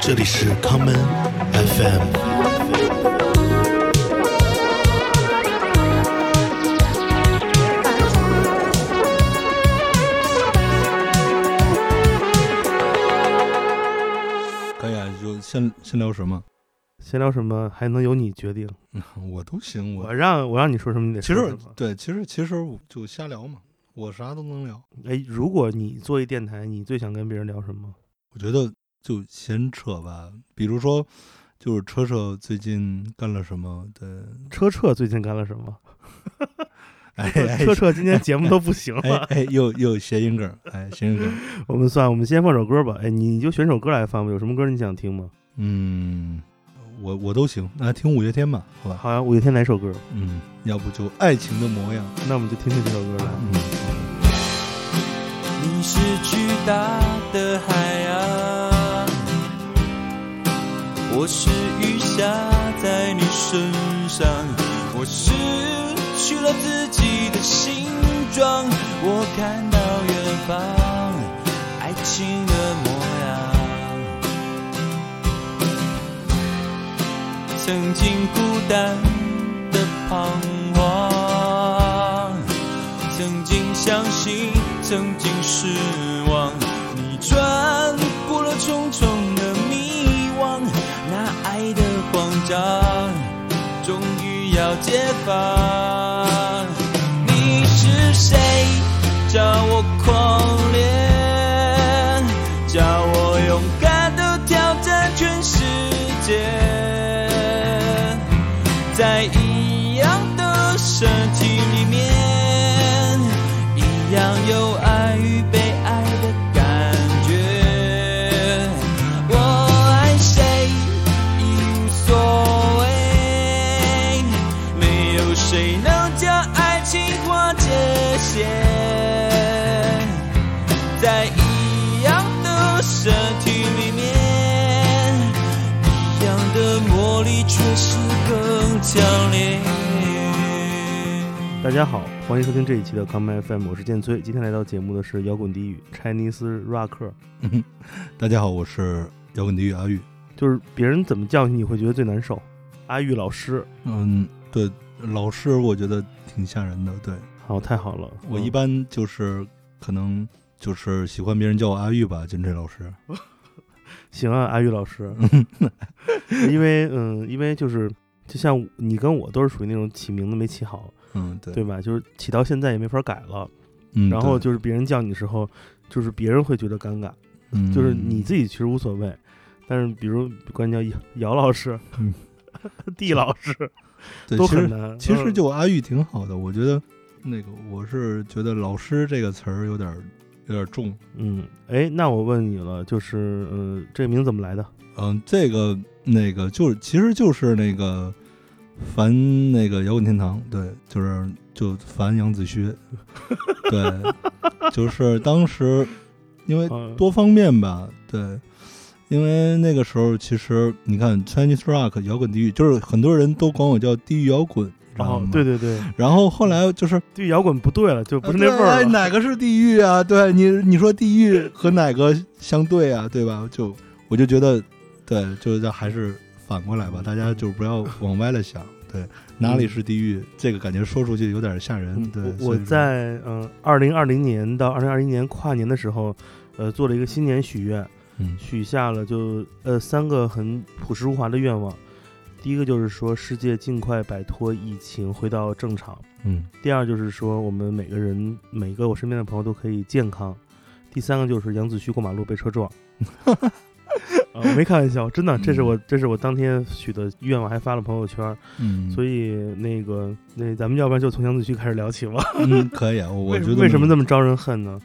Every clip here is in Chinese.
这里是康门 FM。可以啊，就先先聊什么？先聊什么还能由你决定。嗯，我都行，我我让我让你说什么你得其实说什么。对，其实其实我就瞎聊嘛，我啥都能聊。哎，如果你做一电台，你最想跟别人聊什么？我觉得就闲扯吧，比如说，就是车车最近干了什么？对，车澈最近干了什么？哎 哎车澈今天节目都不行了。哎哎，又又谐音梗，哎，谐音梗。我们算，我们先放首歌吧。哎，你就选首歌来放吧。有什么歌你想听吗？嗯，我我都行，那听五月天吧，好吧？好呀，五月天哪首歌？嗯，要不就爱情的模样。那我们就听听这首歌来。嗯，你是巨大的海我是雨下在你身上，我失去了自己的形状，我看到远方爱情的模样。曾经孤单的彷徨，曾经相信，曾经失望，你穿过了重重，的慌张，终于要解放。你是谁？叫我狂大家好，欢迎收听这一期的康麦 FM，我是剑崔。今天来到节目的是摇滚低语 Chinese Rock，大家好，我是摇滚地狱阿玉。就是别人怎么叫你，你会觉得最难受。阿玉老师，嗯，对，老师我觉得挺吓人的。对好，太好了。嗯我一般就是可能就是喜欢别人叫我阿玉吧，金锤老师。行啊，阿玉老师，因为嗯，因为就是就像你跟我都是属于那种起名字没起好，嗯，对，对吧？就是起到现在也没法改了。嗯，然后就是别人叫你的时候，就是别人会觉得尴尬，嗯 就是你自己其实无所谓，但是比如管你叫姚姚老师、嗯 地老师 都很难。其实嗯就阿玉挺好的，我觉得那个我是觉得老师这个词儿有点儿有点儿重。嗯，哎，那我问你了，就是呃，这个名字怎么来的？嗯，这个那个就是其实就是那个烦那个摇滚天堂，对，就是就烦杨子胥，对，就是当时因为嗯多方面吧，对，因为那个时候其实你看 Chinese Rock 摇滚地狱，就是很多人都管我叫地狱摇滚，然后？，哦对对对，然后后来就是地狱摇滚不对了，就不是那味儿了。哪个是地狱啊？对你你说地狱和哪个相对啊？对吧？就我就觉得，对，就是还是反过来吧，大家就不要往歪了想。对，哪里是地狱？这个感觉说出去有点吓人。嗯对，我在嗯二零二零年到二零二一年跨年的时候，呃，做了一个新年许愿，嗯许下了就呃三个很朴实无华的愿望。第一个就是说世界尽快摆脱疫情，回到正常。嗯第二就是说我们每个人每个我身边的朋友都可以健康。第三个就是杨子旭过马路被车撞。啊，我没开玩笑，真的，这是我这是我当天许的愿望，还发了朋友圈。嗯，所以那个那咱们要不然就从杨子胥开始聊起吧。嗯可以啊，我 觉得为什么这这么招人恨呢？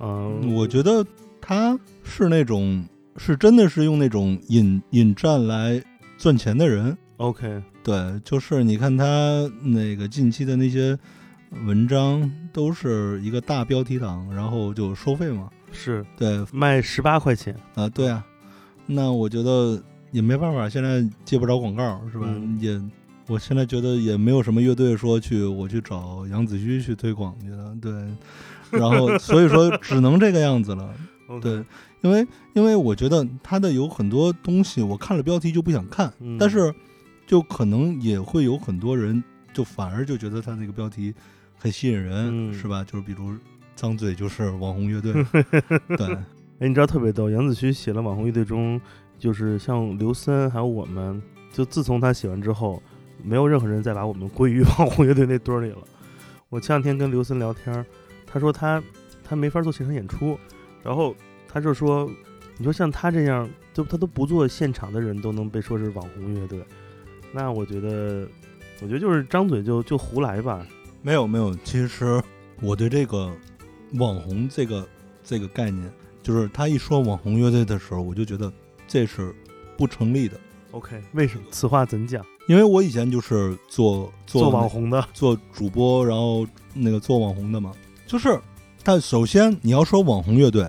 嗯、我觉得他是那种是真的是用那种引引战来赚钱的人。OK，对，就是你看他那个近期的那些文章，都是一个大标题党，然后就收费嘛。是对啊、卖十八块钱啊，对啊，那我觉得也没办法，现在接不着广告，是吧？嗯也，我现在觉得也没有什么乐队说去我去找杨子胥去推广去了，对。然后 所以说只能这个样子了，对，因因为因为我觉得他的有很多东西，我看了标题就不想看，嗯但是就可能也会有很多人就反而就觉得他那个标题很吸引人，嗯是吧？就是比如张嘴就是网红乐队，对，哎，你知道特别逗，杨子胥写了网红乐队中，就是像刘森还有我们，就自从他写完之后，没有任何人再把我们归于 网红乐队那堆儿里了。我前两天跟刘森聊天，他说他他没法做现场演出，然后他就说，你说像他这样，就他都不做现场的人都能被说是网红乐队，那我觉得，我觉得就是张嘴就就胡来吧。没有没有，其实我对这个网红这个这个概念，就是他一说网红乐队的时候，我就觉得这是不成立的，OK，为什么？此话怎讲？因为我以前就是做做做网红的，做主播，然后那个做网红的嘛，就是，但首先你要说网红乐队，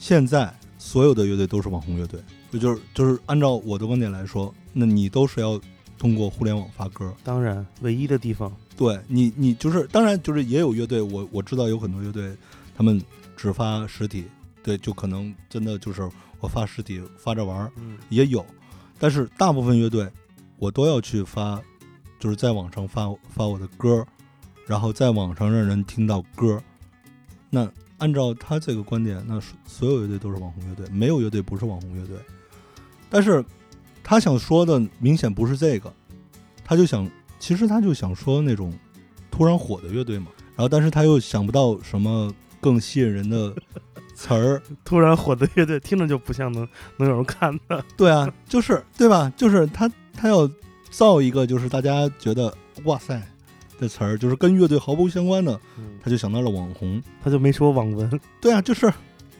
现在所有的乐队都是网红乐队，就就是就是按照我的观点来说，那你都是要通过互联网发歌，当然唯一的地方，对你你就是当然就是也有乐队，我我知道有很多乐队，他们只发实体，对，就可能真的就是我发实体发着玩儿嗯也有，但是大部分乐队我都要去发，就是在网上发发我的歌，然后在网上让人听到歌。那按照他这个观点，那所所有乐队都是网红乐队，没有乐队不是网红乐队。但是他想说的明显不是这个，他就想，其实他就想说那种突然火的乐队嘛。然后，但是他又想不到什么更吸引人的词儿，突然火的乐队听着就不像能能有人看的。对啊，就是对吧？就是他他要造一个就是大家觉得哇塞的词儿，就是跟乐队毫不相关的，嗯，他就想到了网红。他就没说网文。对啊，就是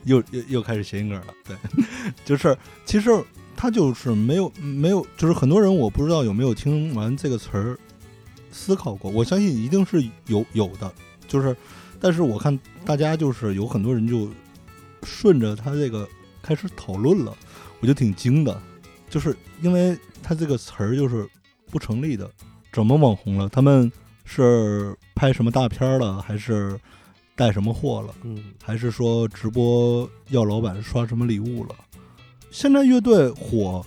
又又又开始谐音梗了。对，就是其实他就是没有没有，就是很多人我不知道有没有听完这个词儿思考过，我相信一定是有有的，就是但是我看大家就是有很多人就顺着他这个开始讨论了，我就挺惊的，就是因为他这个词儿就是不成立的，怎么网红了？他们是拍什么大片儿了，还是带什么货了？嗯，还是说直播要老板刷什么礼物了？现在乐队火，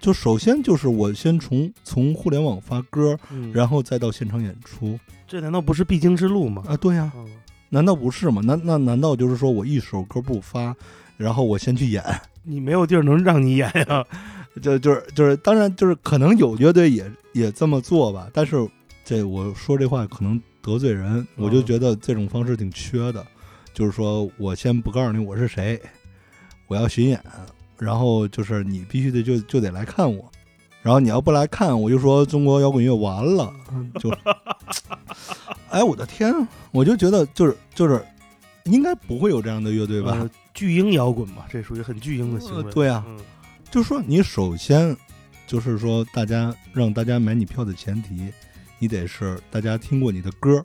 就首先就是我先从从互联网发歌，嗯然后再到现场演出这难道不是必经之路吗？啊？对呀、嗯难道不是吗？难那难道就是说我一首歌不发，然后我先去演？你没有地儿能让你演呀。就就是就是，当然就是可能有乐队也也这么做吧，但是这我说这话可能得罪人，我就嗯觉得这种方式挺缺的。就是说我先不告诉你我是谁，我要巡演，然后就是你必须得就就得来看我，然后你要不来看，我就说中国摇滚乐完了，就，哎我的天，我就觉得就是就是应该不会有这样的乐队吧？呃巨婴摇滚嘛，这属于很巨婴的行为。呃对啊嗯就是说，你首先就是说，大家让大家买你票的前提，你得是大家听过你的歌，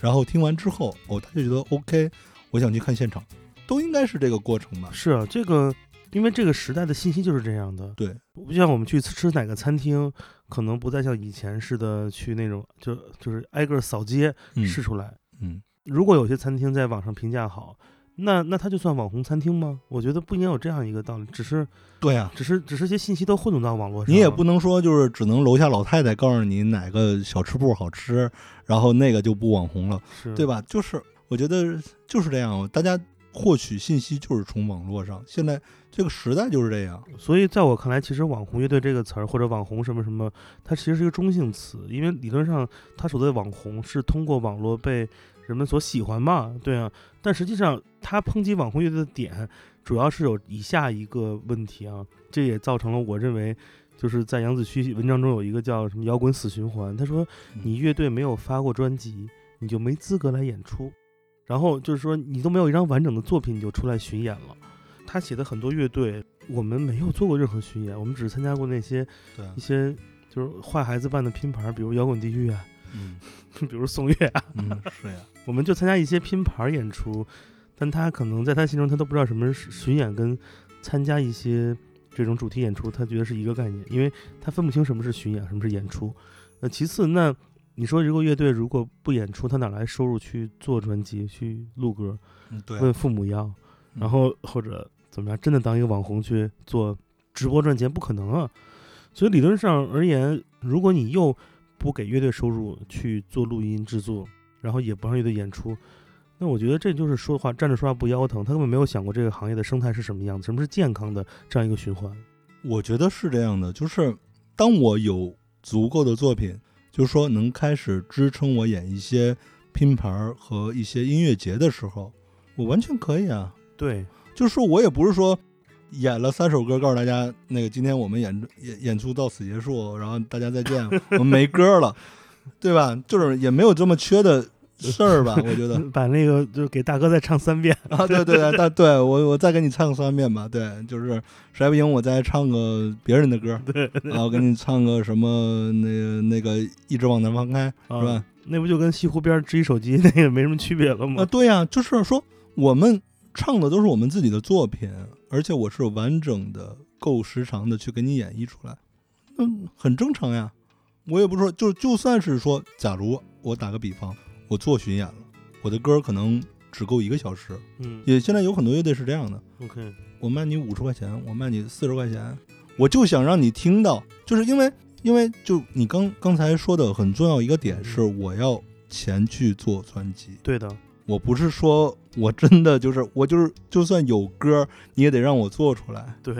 然后听完之后，哦，他就觉得 OK，我想去看现场，都应该是这个过程吧？是啊，这个因为这个时代的信息就是这样的。对，不像我们去吃哪个餐厅，可能不再像以前似的去那种就就是挨个扫街嗯试出来。嗯，如果有些餐厅在网上评价好，那那它就算网红餐厅吗？我觉得不应该有这样一个道理，只是对啊、只是只是些信息都混动到网络上，你也不能说就是只能楼下老太太告诉你哪个小吃部好吃，然后那个就不网红了，是对？吧？就是我觉得就是这样，大家获取信息就是从网络上，现在这个时代就是这样。所以在我看来，其实“网红乐队”这个词儿或者“网红什么什么”，它其实是一个中性词，因为理论上它所谓的网红是通过网络被人们所喜欢嘛，对啊。但实际上，他抨击网红乐队的点，主要是有以下一个问题啊，这也造成了我认为。就是在杨子胥文章中有一个叫什么“摇滚死循环”，他说嗯你乐队没有发过专辑，你就没资格来演出，然后就是说你都没有一张完整的作品，你就出来巡演了。他写的很多乐队，我们没有做过任何巡演，我们只是参加过那些，一些就是坏孩子办的拼盘，比如摇滚地狱啊，嗯 比如宋月啊，嗯，是呀，我们就参加一些拼盘演出，但他可能在他心中他都不知道什么是巡演跟参加一些这种主题演出，他觉得是一个概念，因为他分不清什么是巡演，什么是演出。呃，其次，那你说如果乐队如果不演出，他哪来收入去做专辑、去录歌？嗯对啊，问父母要，嗯然后或者怎么着，真的当一个网红去做直播赚钱，不可能啊。所以理论上而言，如果你又不给乐队收入去做录音制作，然后也不让乐队演出，那我觉得这就是说话站着说话不腰疼，他根本没有想过这个行业的生态是什么样子，什么是健康的这样一个循环。我觉得是这样的，就是当我有足够的作品，就是说能开始支撑我演一些拼盘儿和一些音乐节的时候，我完全可以啊。对，就是说我也不是说演了三首歌，告诉大家那个今天我们演演演出到此结束，然后大家再见，我们没歌了，对吧？就是也没有这么缺的事儿吧？我觉得 把那个就给大哥再唱三遍。啊，对对对，大对我我再给你唱三遍吧，对，就是实在不行我再唱个别人的歌，对，啊，我给你唱个什么那个那个一直往南方开，是吧啊？那不就跟西湖边支一手机那个没什么区别了吗啊，对呀、就是说我们唱的都是我们自己的作品，而且我是完整的、够时长的去给你演绎出来，嗯，很正常呀。我也不是说，就就算是说，假如我打个比方，我做巡演了，我的歌可能只够一个小时，嗯也现在有很多乐队是这样的，，OK，我卖你五十块钱，我卖你四十块钱，我就想让你听到，就是因为因为就你刚刚才说的很重要一个点是，我要钱去做专辑，对的，我不是说我真的就是我就是就算有歌你也得让我做出来，对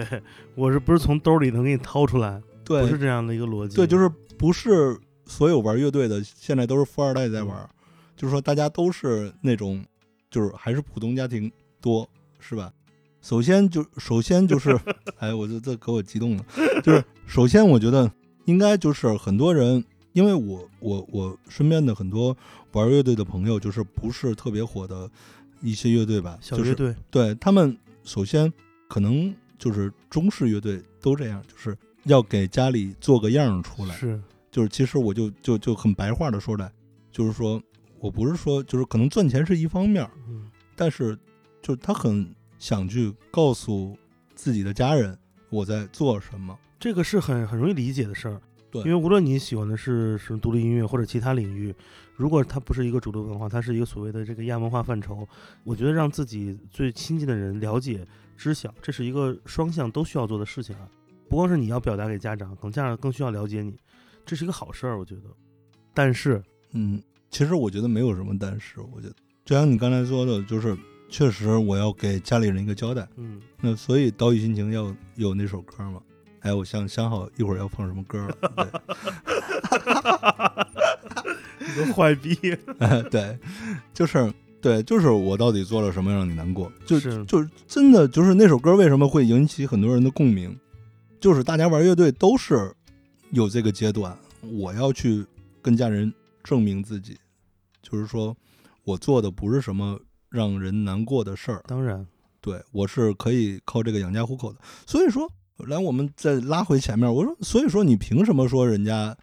我是不是从兜里能给你掏出来？对，不是这样的一个逻辑。对，就是不是所有玩乐队的现在都是富二代在玩，就是说大家都是那种就是还是普通家庭多，是吧？首先就首先就是，哎，我这这给我激动了，就是首先我觉得应该就是很多人，因为我我我身边的很多玩乐队的朋友，就是不是特别火的一些乐队吧，就是小乐队，对他们，首先可能就是中式乐队都这样，就是要给家里做个样儿出来。是就是其实我就就就很白话的说来，就是说我不是说就是可能赚钱是一方面儿，嗯但是就是他很想去告诉自己的家人我在做什么。这个是很很容易理解的事儿。对因为无论你喜欢的是什么独立音乐或者其他领域，如果它不是一个主流文化，它是一个所谓的这个亚文化范畴，我觉得让自己最亲近的人了解、知晓，这是一个双向都需要做的事情啊。不光是你要表达给家长，可能家长更需要了解你，这是一个好事儿，我觉得。但是，嗯，其实我觉得没有什么但是，我觉得就像你刚才说的，就是确实我要给家里人一个交代。嗯，那所以岛屿心情要有那首歌嘛？哎，我想想好一会儿要放什么歌了。你个坏逼，对，对，就是对，就是我到底做了什么让你难过？就是就是真的就是那首歌为什么会引起很多人的共鸣？就是大家玩乐队都是有这个阶段，我要去跟家人证明自己，就是说我做的不是什么让人难过的事儿，当然，对我是可以靠这个养家糊口的。所以说，来我们再拉回前面，我说，所以说你凭什么说人家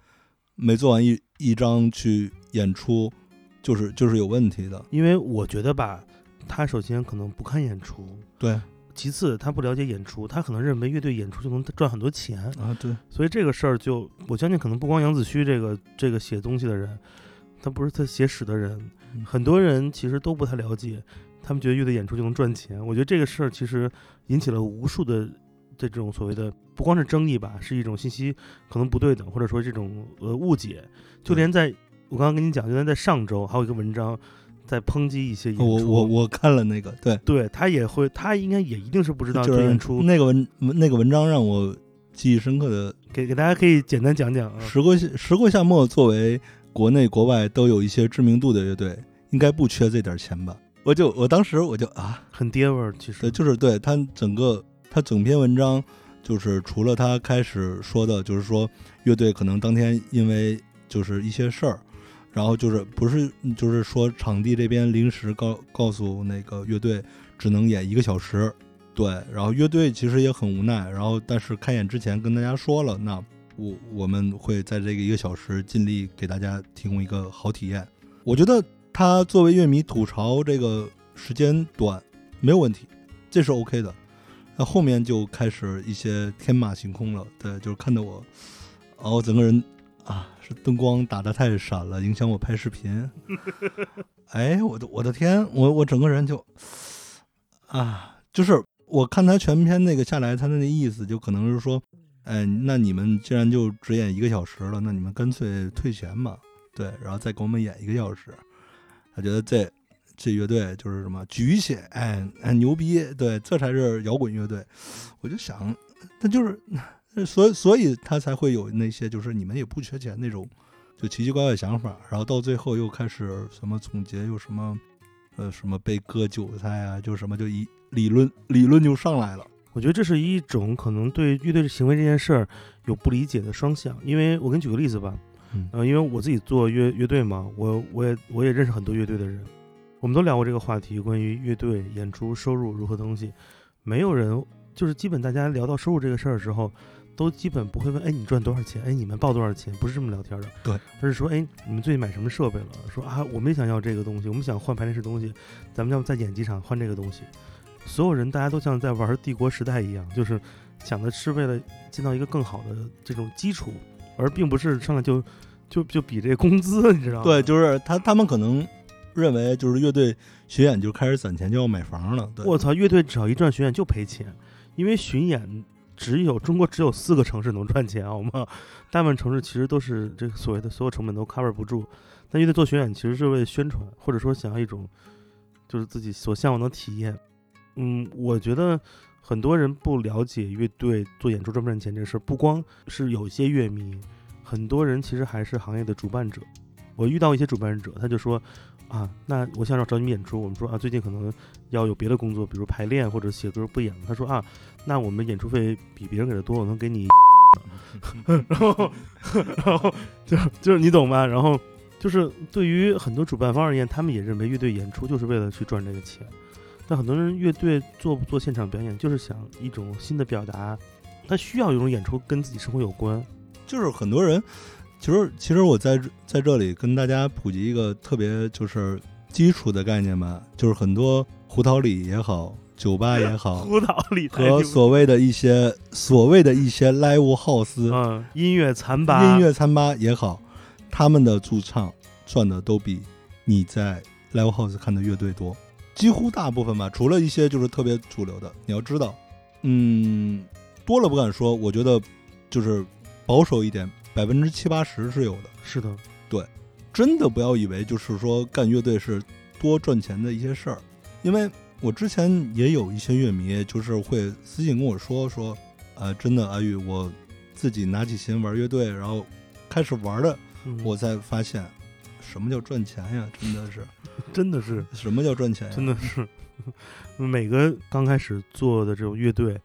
没做完一一张去演出，就是就是有问题的？因为我觉得吧，他首先可能不看演出，对其次他不了解演出，他可能认为乐队演出就能赚很多钱，啊，对，所以这个事儿就我相信，可能不光杨子虚这个这个写东西的人，他不是他写史的人，嗯很多人其实都不太了解，他们觉得乐队演出就能赚钱。我觉得这个事儿其实引起了无数的这种所谓的不光是争议吧，是一种信息可能不对等，或者说这种呃误解。就连在我刚刚跟你讲，就连在上周还有一个文章在抨击一些演出，我我我看了那个，对，对他也会，他应该也一定是不知道就是这演出。那个文那个文章让我记忆深刻的给给大家可以简单讲讲啊。时过时过夏末，作为国内国外都有一些知名度的乐队，应该不缺这点钱吧？我就我当时我就啊，很爹味儿，其实对，就是对他整个他整篇文章，就是除了他开始说的，就是说乐队可能当天因为就是一些事儿，然后就是不是就是说场地这边临时告告诉那个乐队只能演一个小时，对，然后乐队其实也很无奈，然后但是开演之前跟大家说了，那我我们会在这个一个小时尽力给大家提供一个好体验。我觉得他作为乐迷吐槽这个时间短没有问题，这是 OK 的。那后面就开始一些天马行空了，对，就是看得我，哦，我整个人啊，是灯光打得太闪了，影响我拍视频。哎，我的我的天，我我整个人就啊，就是我看他全篇那个下来，他的那意思就可能是说，哎，那你们既然就只演一个小时了，那你们干脆退钱吧，对，然后再给我们演一个小时。他觉得这这乐队就是什么举起，哎哎牛逼，对，这才是摇滚乐队。我就想，他就是，所以所以他才会有那些就是你们也不缺钱那种，就奇奇怪怪的想法，然后到最后又开始什么总结，又什么。呃，什么被割韭菜啊，就什么就一理论理论就上来了。我觉得这是一种可能对乐队行为这件事儿有不理解的双向。因为我给你举个例子吧，嗯呃，因为我自己做乐乐队嘛，我我也我也认识很多乐队的人，我们都聊过这个话题，关于乐队演出收入如何东西。没有人就是基本大家聊到收入这个事儿的时候，都基本不会问，哎，你赚多少钱？哎，你们报多少钱？不是这么聊天的。对，而是说，哎，你们最近买什么设备了？说啊，我们也想要这个东西，我们想换排练室东西，咱们要不在演机场换这个东西。所有人大家都像在玩帝国时代一样，就是想的是为了建造一个更好的这种基础，而并不是上来就就就比这工资，你知道吗？对，就是他他们可能认为就是乐队巡演就开始攒钱就要买房了。我操，乐队只要一赚巡演就赔钱，因为巡演只有中国只有四个城市能赚钱，好吗？大部分城市其实都是这个所谓的所有成本都 cover 不住。但乐队做巡演其实是为了宣传，或者说想要一种就是自己所向往的体验。嗯，我觉得很多人不了解乐队做演出赚不赚钱这事儿，不光是有一些乐迷，很多人其实还是行业的主办者。我遇到一些主办者，他就说啊，那我想找找你们演出，我们说啊，最近可能要有别的工作，比如排练或者写歌不演了。他说啊，那我们演出费比别人给的多，我能给你，然后然后就就是你懂吧？然后就是对于很多主办方而言，他们也认为乐队演出就是为了去赚这个钱。但很多人乐队做不做现场表演，就是想一种新的表达，他需要有一种演出跟自己生活有关。就是很多人，其实其实我在在这里跟大家普及一个特别就是基础的概念吧，就是很多胡桃里也好，酒吧也好，胡桃里和所谓的一些所谓的一些 live house，嗯，音乐餐吧，音乐餐吧也好，他们的驻唱赚的都比你在 live house 看的乐队多，几乎大部分吧，除了一些就是特别主流的。你要知道，嗯，多了不敢说，我觉得就是保守一点，百分之七八十是有的。是的，对真的不要以为就是说干乐队是多赚钱的一些事儿，因为我之前也有一些乐迷就是会私信跟我说说，呃，真的阿玉，我自己拿起琴玩乐队，然后开始玩的，嗯。我才发现什么叫赚钱呀，真的是。真的是，什么叫赚钱呀？真的是，每个刚开始做的这种乐队，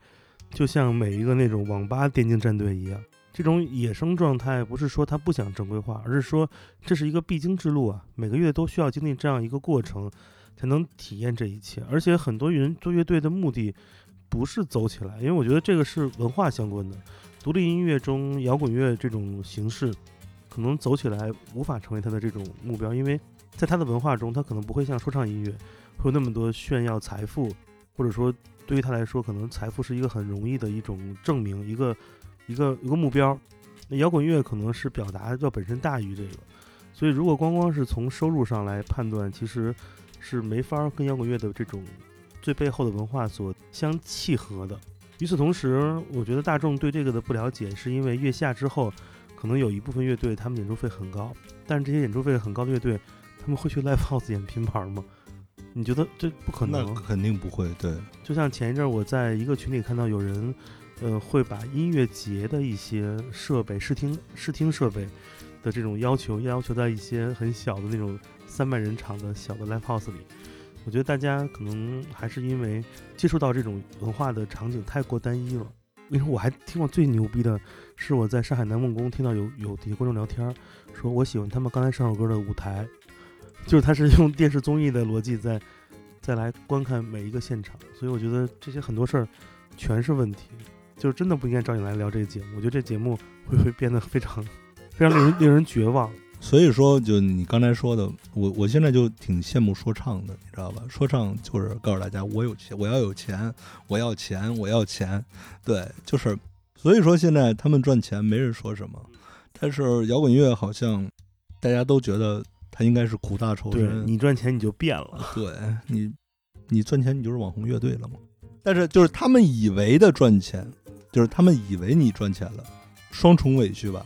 就像每一个那种网吧电竞战队一样，这种野生状态不是说他不想正规化，而是说这是一个必经之路啊，每个月都需要经历这样一个过程，才能体验这一切。而且很多人做乐队的目的不是走起来，因为我觉得这个是文化相关的。独立音乐中，摇滚乐这种形式，可能走起来无法成为他的这种目标，因为在他的文化中，他可能不会像说唱音乐会有那么多炫耀财富，或者说对于他来说，可能财富是一个很容易的一种证明，一个一个一个目标。那摇滚乐可能是表达要本身大于这个，所以如果光光是从收入上来判断，其实是没法跟摇滚乐的这种最背后的文化所相契合的。与此同时，我觉得大众对这个的不了解，是因为月下之后，可能有一部分乐队他们演出费很高，但是这些演出费很高的乐队，他们会去 live house 演拼盘吗？你觉得这不可能？那肯定不会，对，就像前一阵儿我在一个群里看到有人，呃，会把音乐节的一些设备、视听视听设备的这种要求要求在一些很小的那种三百人场的小的 live house 里。我觉得大家可能还是因为接触到这种文化的场景太过单一了。因为我还听过最牛逼的是我在上海南梦宫听到有有底下观众聊天，说我喜欢他们刚才上首歌的舞台，就是他是用电视综艺的逻辑在再来观看每一个现场，所以我觉得这些很多事儿全是问题，就是真的不应该找你来聊这个节目。我觉得这节目会会变得非常非常令人令人绝望。所以说，就你刚才说的，我我现在就挺羡慕说唱的，你知道吧？说唱就是告诉大家，我有钱，我要有钱，我要钱，我要钱，对，就是，所以说现在他们赚钱没人说什么，但是摇滚乐好像大家都觉得他应该是苦大仇深，你赚钱你就变了，对你，你赚钱你就是网红乐队了嘛？但是就是他们以为的赚钱，就是他们以为你赚钱了，双重委屈吧，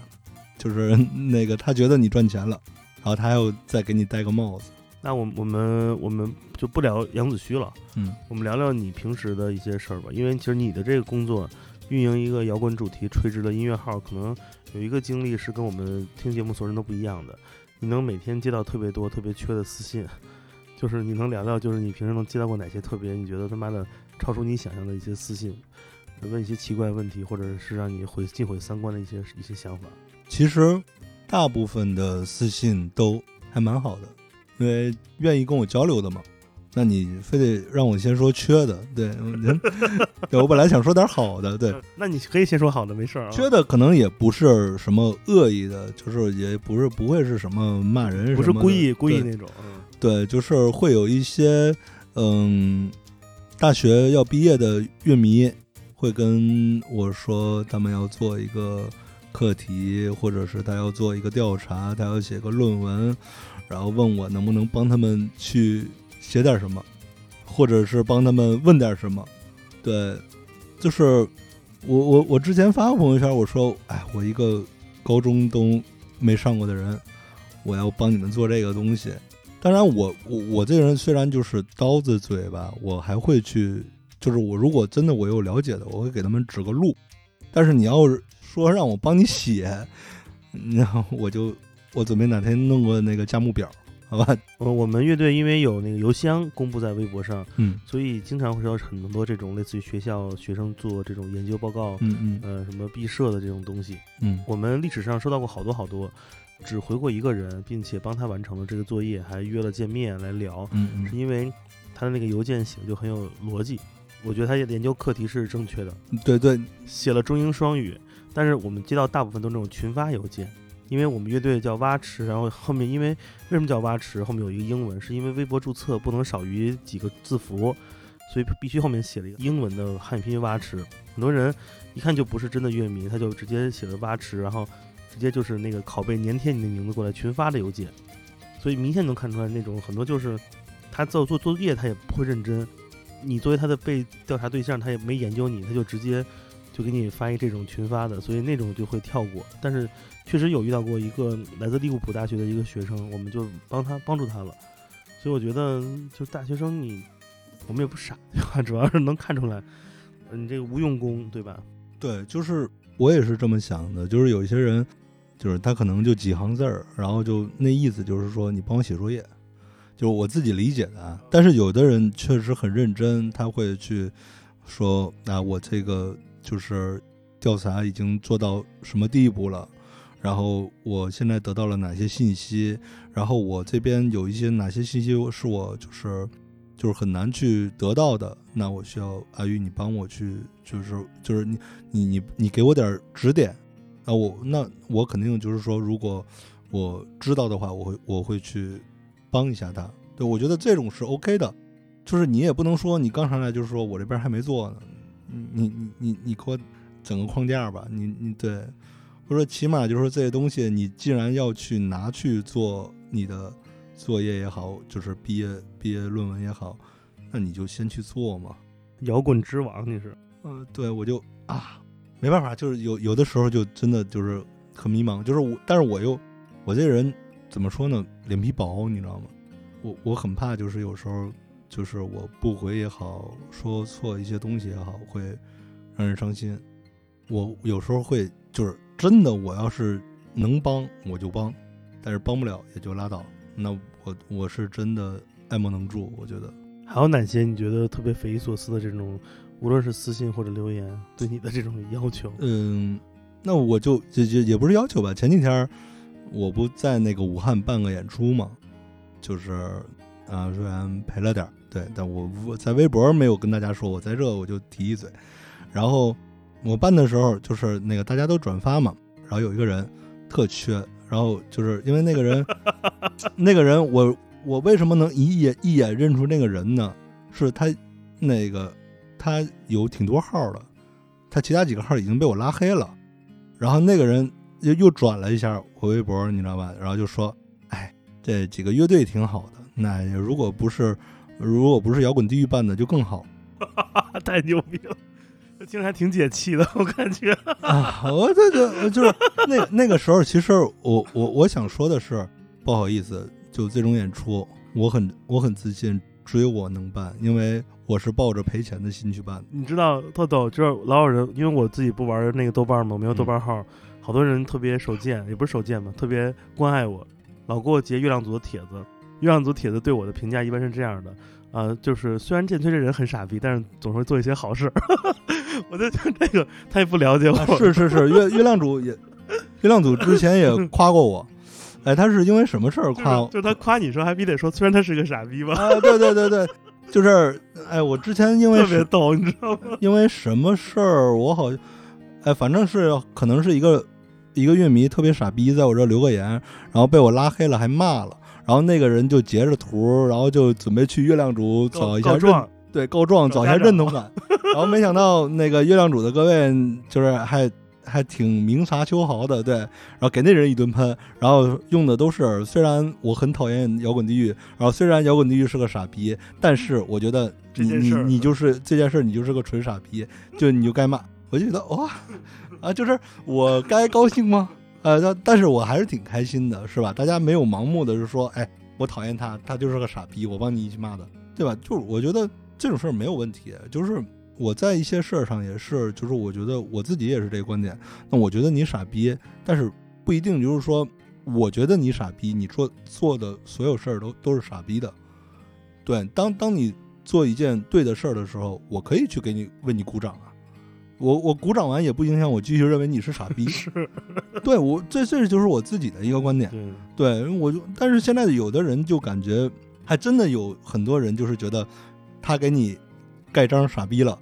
就是 那个他觉得你赚钱了，然后他还要再给你戴个帽子，那我我们我们就不聊杨子虚了，嗯我们聊聊你平时的一些事儿吧。因为其实你的这个工作，运营一个摇滚主题垂直的音乐号，可能有一个经历是跟我们听节目所有人都不一样的。你能每天接到特别多、特别缺的私信，就是你能聊聊，就是你平时能接到过哪些特别你觉得他妈的超出你想象的一些私信，问一些奇怪问题，或者是让你毁尽毁三观的一些一些想法。其实大部分的私信都还蛮好的，因为愿意跟我交流的嘛。那你非得让我先说缺的，对，对我本来想说点好的，对，呃那你可以先说好的，没事儿啊。缺的可能也不是什么恶意的，就是也不是不会是什么骂人什么，不是故意故意那种，嗯对，就是会有一些嗯，大学要毕业的乐迷会跟我说，他们要做一个课题，或者是他要做一个调查，他要写个论文，然后问我能不能帮他们去写点什么，或者是帮他们问点什么。对，就是我我我之前发过朋友圈，我说，哎，我一个高中都没上过的人，我要帮你们做这个东西。当然我，我我这个人虽然就是刀子嘴吧，我还会去，就是我如果真的我有了解的，我会给他们指个路。但是你要是说让我帮你写，然后我就我准备哪天弄个那个价目表，好吧？呃，我们乐队因为有那个邮箱公布在微博上，嗯所以经常会收到很多这种类似于学校学生做这种研究报告，嗯嗯呃，什么毕设的这种东西。嗯我们历史上收到过好多好多，只回过一个人，并且帮他完成了这个作业，还约了见面来聊，嗯嗯，是因为他的那个邮件写的就很有逻辑。我觉得他研究课题是正确的，对对，写了中英双语，但是我们接到大部分都是那种群发邮件，因为我们乐队叫蛙池，然后后面因为为什么叫蛙池，后面有一个英文，是因为微博注册不能少于几个字符，所以必须后面写了一个英文的汉语拼音蛙池。很多人一看就不是真的乐迷，他就直接写了蛙池，然后直接就是那个拷贝粘贴你的名字过来群发的邮件，所以明显能看出来那种很多就是他做做作业他也不会认真，你作为他的被调查对象，他也没研究你，他就直接就给你发一这种群发的，所以那种就会跳过。但是确实有遇到过一个来自利物浦大学的一个学生，我们就帮他帮助他了。所以我觉得就是大学生你我们也不傻，对吧？主要是能看出来，你这个无用功，对吧？对，就是我也是这么想的，就是有一些人，就是他可能就几行字儿，然后就那意思就是说你帮我写作业，就我自己理解的啊。但是有的人确实很认真，他会去说啊，我这个就是调查已经做到什么地步了，然后我现在得到了哪些信息，然后我这边有一些哪些信息是我就是就是很难去得到的，那我需要阿玉你帮我去，就是就是你你你你给我点指点那，我那我肯定就是说，如果我知道的话，我会我会去帮一下他。对我觉得这种是 OK 的，就是你也不能说你刚上来就是说我这边还没做呢，你你你你你给我整个框架吧，你你对，或者说起码就是说这些东西，你既然要去拿去做你的作业也好，就是毕业毕业论文也好，那你就先去做嘛。摇滚之王你是？嗯、对我就啊，没办法，就是有有的时候就真的就是很迷茫，就是我，但是我又我这人怎么说呢，脸皮薄，你知道吗？我我很怕，就是有时候就是我不回也好，说错一些东西也好，会让人伤心。我有时候会就是真的，我要是能帮我就帮，但是帮不了也就拉倒。那我我是真的爱莫能助，我觉得。还有哪些你觉得特别匪夷所思的这种，无论是私信或者留言对你的这种要求？嗯，那我就也也也不是要求吧。前几天儿我不在那个武汉办个演出嘛，就是啊，虽然赔了点儿，对，但我我在微博没有跟大家说，我在这我就提一嘴。然后我办的时候，就是那个大家都转发嘛，然后有一个人特缺，然后就是因为那个人，那个人我我为什么能一眼一眼认出那个人呢？是他那个他有挺多号的，他其他几个号已经被我拉黑了，然后那个人又又转了一下我微博，你知道吧？然后就说：“哎，这几个乐队挺好的，那如果不是如果不是摇滚地狱办的就更好。”太牛逼了，这听着还挺解气的，我感觉。啊，我这个就是那那个时候，其实我我我想说的是，不好意思，就这种演出，我很我很自信，只有我能办，因为我是抱着赔钱的心去办的。你知道豆豆，就是老有人，因为我自己不玩那个豆瓣嘛，我没有豆瓣号，好多人特别手贱，也不是手贱吧，特别关爱我，老给我截月亮组的帖子。月亮组帖子对我的评价一般是这样的，呃，就是虽然剑崔这人很傻逼，但是总会做一些好事。我就觉得这个他也不了解我，啊是是是，月月亮组也，月亮组之前也夸过我，哎，他是因为什么事儿夸我？就是他夸你说还必得说，虽然他是个傻逼吧，啊，对对对对，就是哎，我之前因为是特别逗，你知道吗？因为什么事儿，我好，哎，反正是可能是一个一个乐迷特别傻逼，在我这留个言，然后被我拉黑了，还骂了，然后那个人就截着图，然后就准备去月亮主找一下认，状，对，告状，找一下认同感，然后没想到那个月亮主的各位就是还。还挺明察秋毫的，对，然后给那人一顿喷，然后用的都是虽然我很讨厌摇滚地狱，然后虽然摇滚地狱是个傻逼，但是我觉得你你你就是这件事儿，你就是个纯傻逼，就你就该骂。我就觉得哇啊，就是我该高兴吗？呃，但但是我还是挺开心的，是吧？大家没有盲目的是说，哎，我讨厌他，他就是个傻逼，我帮你一起骂的，对吧？就是我觉得这种事儿没有问题，就是我在一些事儿上也是，就是我觉得我自己也是这个观点。那我觉得你傻逼，但是不一定就是说，我觉得你傻逼，你做做的所有事儿都都是傻逼的。对，当当你做一件对的事儿的时候，我可以去给你为你鼓掌啊。我我鼓掌完也不影响我继续认为你是傻逼。是，对我这这就是我自己的一个观点。对，我就但是现在有的人就感觉，还真的有很多人就是觉得他给你盖章傻逼了。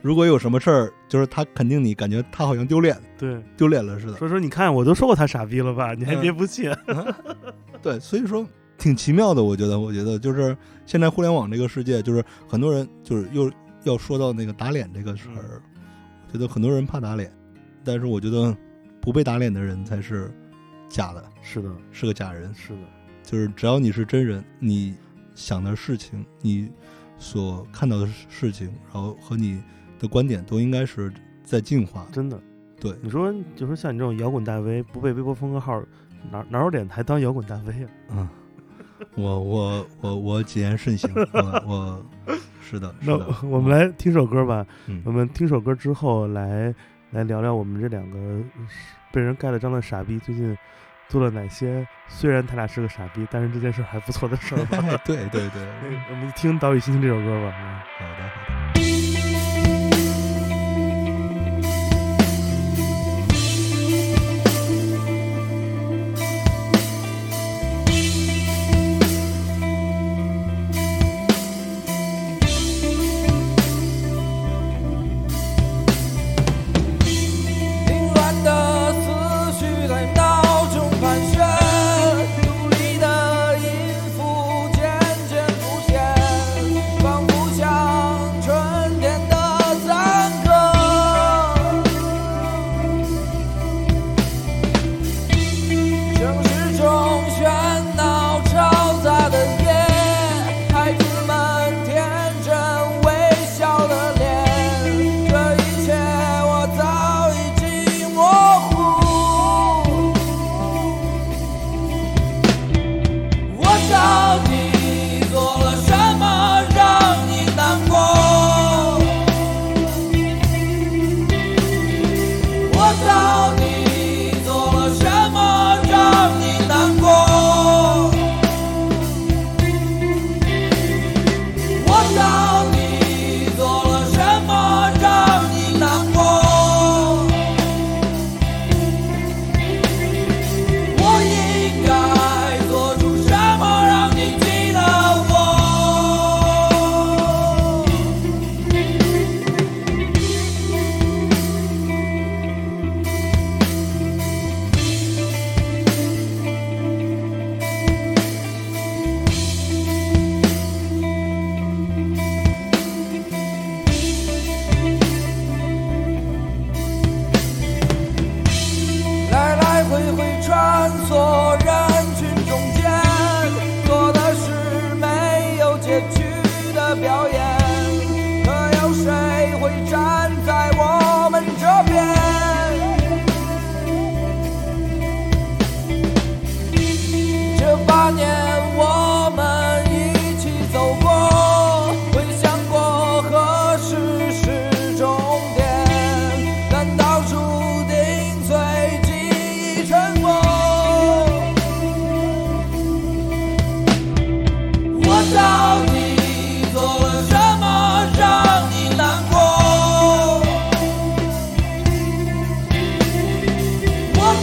如果有什么事儿，就是他肯定你感觉他好像丢脸对，丢脸了似的。所以说你看，我都说过他傻逼了吧，你还嗯别不信。对，所以说挺奇妙的。我觉得，我觉得就是现在互联网这个世界，就是很多人就是又要说到那个打脸这个事儿，觉得很多人怕打脸，但是我觉得不被打脸的人才是假的，是的，是个假人。是的，就是只要你是真人，你想的事情，你所看到的事情，然后和你的观点都应该是在进化。真的。对，你说，就说像你这种摇滚大 V，不被微博封个号，哪哪有脸还当摇滚大 V 啊？嗯，我我我我谨言慎行，我我是的，是那的。我们来听首歌吧。嗯我们听首歌之后来来聊聊我们这两个被人盖了章的傻逼最近做了哪些，虽然他俩是个傻逼，但是这件事还不错的事儿吧。对对对，我们听《岛屿心情》这首歌吧。嗯好的好的。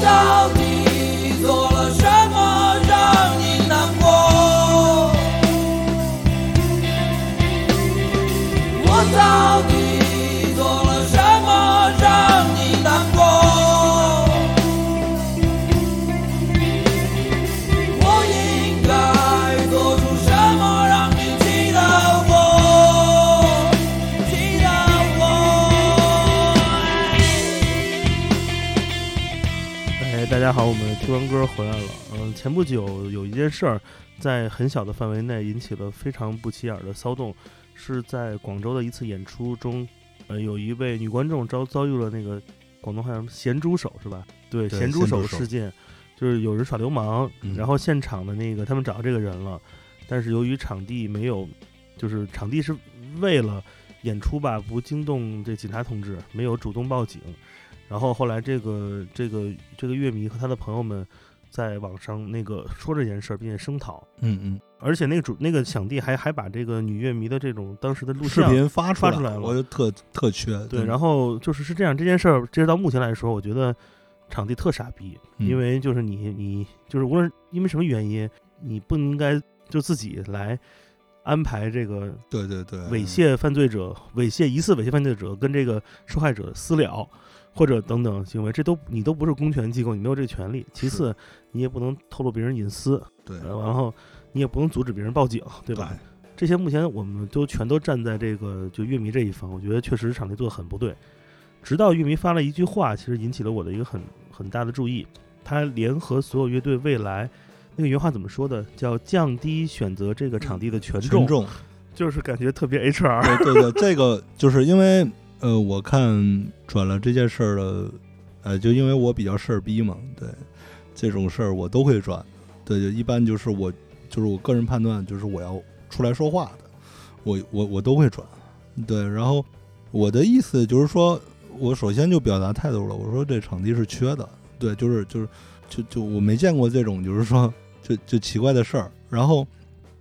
到家好，我们听完歌回来了。嗯、前不久有一件事儿，在很小的范围内引起了非常不起眼的骚动，是在广州的一次演出中，呃，有一位女观众遭遭遇了那个广东话叫什么咸猪手是吧？对，咸猪手手事件，就是有人耍流氓，嗯然后现场的那个他们找到这个人了，但是由于场地没有，就是场地是为了演出吧，不惊动这警察同志，没有主动报警。然后后来这个这个这个乐迷和他的朋友们在网上那个说这件事儿，并且声讨，嗯嗯，而且那个主那个场地还还把这个女乐迷的这种当时的录视频发出发出来了我就特特缺。对，然后就是是这样，这件事儿，截止到目前来说，我觉得场地特傻逼，嗯。因为就是你你就是无论因为什么原因，你不应该就自己来安排这个对对对，猥亵犯罪者、猥亵疑似猥亵犯罪者跟这个受害者私了，或者等等行为，这都你都不是公权机构，你没有这个权利。其次，你也不能透露别人隐私，对呃然后你也不能阻止别人报警，对吧？？这些目前我们都全都站在这个就乐迷这一方，我觉得确实场地做的很不对。直到乐迷发了一句话，其实引起了我的一个很很大的注意。他联合所有乐队未来，那个原话怎么说的？叫降低选择这个场地的权重，权重，就是感觉特别 HR。对对对，这个就是因为呃，我看转了这件事儿的，呃，就因为我比较事儿逼嘛，对这种事儿我都会转，对，就一般就是我就是我个人判断，就是我要出来说话的，我我我都会转，对，然后我的意思就是说，我首先就表达态度了，我说这场地是缺的，对，就是就是就就我没见过这种就是说就就奇怪的事儿，然后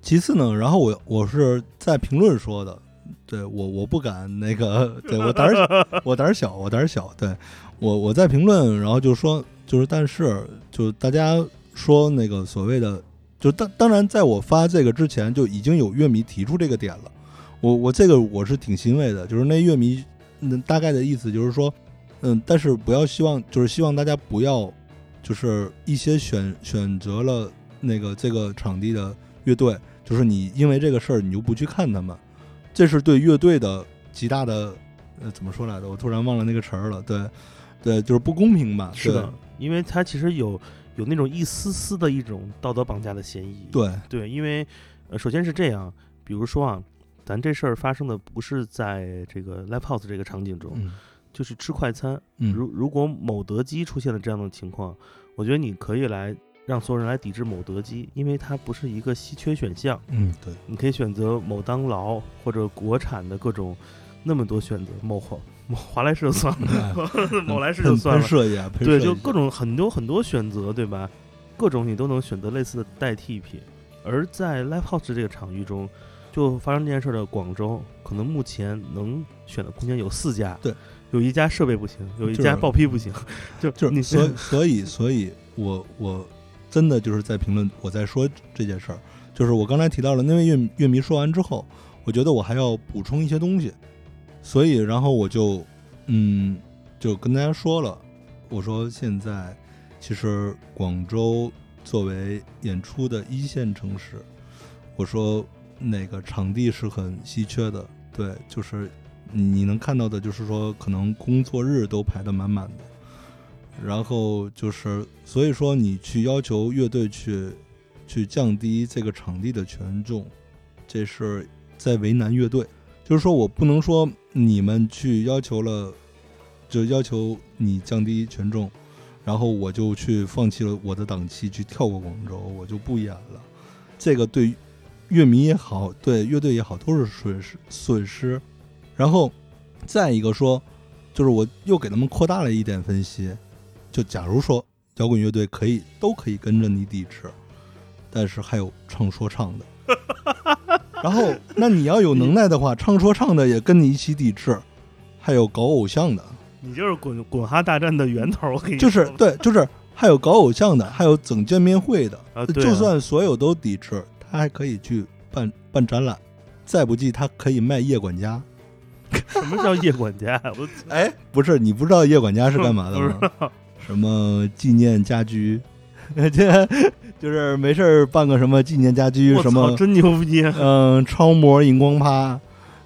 其次呢，然后我我是在评论说的。对我我不敢那个，对我胆儿 我胆儿小，我胆儿小。对我我在评论，然后就说就是，但是就大家说那个所谓的，就当当然，在我发这个之前就已经有乐迷提出这个点了。我我这个我是挺欣慰的，就是那乐迷嗯大概的意思就是说，嗯，但是不要希望就是希望大家不要就是一些选选择了那个这个场地的乐队，就是你因为这个事儿你就不去看他们。这是对乐队的极大的呃怎么说来着？我突然忘了那个词儿了。对，对，就是不公平吧？是的，因为他其实有有那种一丝丝的一种道德绑架的嫌疑。对，对，因为呃，首先是这样，比如说啊，咱这事儿发生的不是在这个 live house 这个场景中，嗯就是吃快餐。嗯，如如果某德基出现了这样的情况，我觉得你可以来让所有人来抵制某德基，因为它不是一个稀缺选项。嗯对，你可以选择某当劳或者国产的各种那么多选择，某华某华莱士就算了，某莱士就算了。喷射一下，喷对，就各种很多很多选择，对吧？各种你都能选择类似的代替品。而在 live house 这个场域中，就发生这件事的广州，可能目前能选的空间有四家，对，有一家设备不行，有一家报批不行，就你就是所以 所以所以我我真的就是在评论我在说这件事儿，就是我刚才提到了那位乐乐迷说完之后，我觉得我还要补充一些东西，所以然后我就嗯就跟大家说了，我说现在其实广州作为演出的一线城市，我说那个场地是很稀缺的，对，就是你能看到的，就是说可能工作日都排得满满的。然后就是，所以说你去要求乐队去去降低这个场地的权重，这是在为难乐队。就是说我不能说你们去要求了，就要求你降低权重，然后我就去放弃了我的档期去跳过广州，我就不演了。这个对乐迷也好，对乐队也好，都是损失损失。然后再一个说，就是我又给他们扩大了一点分析。就假如说摇滚乐队可以都可以跟着你抵制，但是还有唱说唱的，然后那你要有能耐的话，唱说唱的也跟你一起抵制，还有搞偶像的，你就是滚滚哈大战的源头，我跟你就是对，就是还有搞偶像的，还有整见面会的，啊就算所有都抵制，他还可以去办办展览，再不济他可以卖夜管家。什么叫夜管家？我 哎，不是，你不知道夜管家是干嘛的 吗？什么纪念家居，这 就是没事儿办个什么纪念家居，什么，真牛逼！啊嗯、超模荧光趴，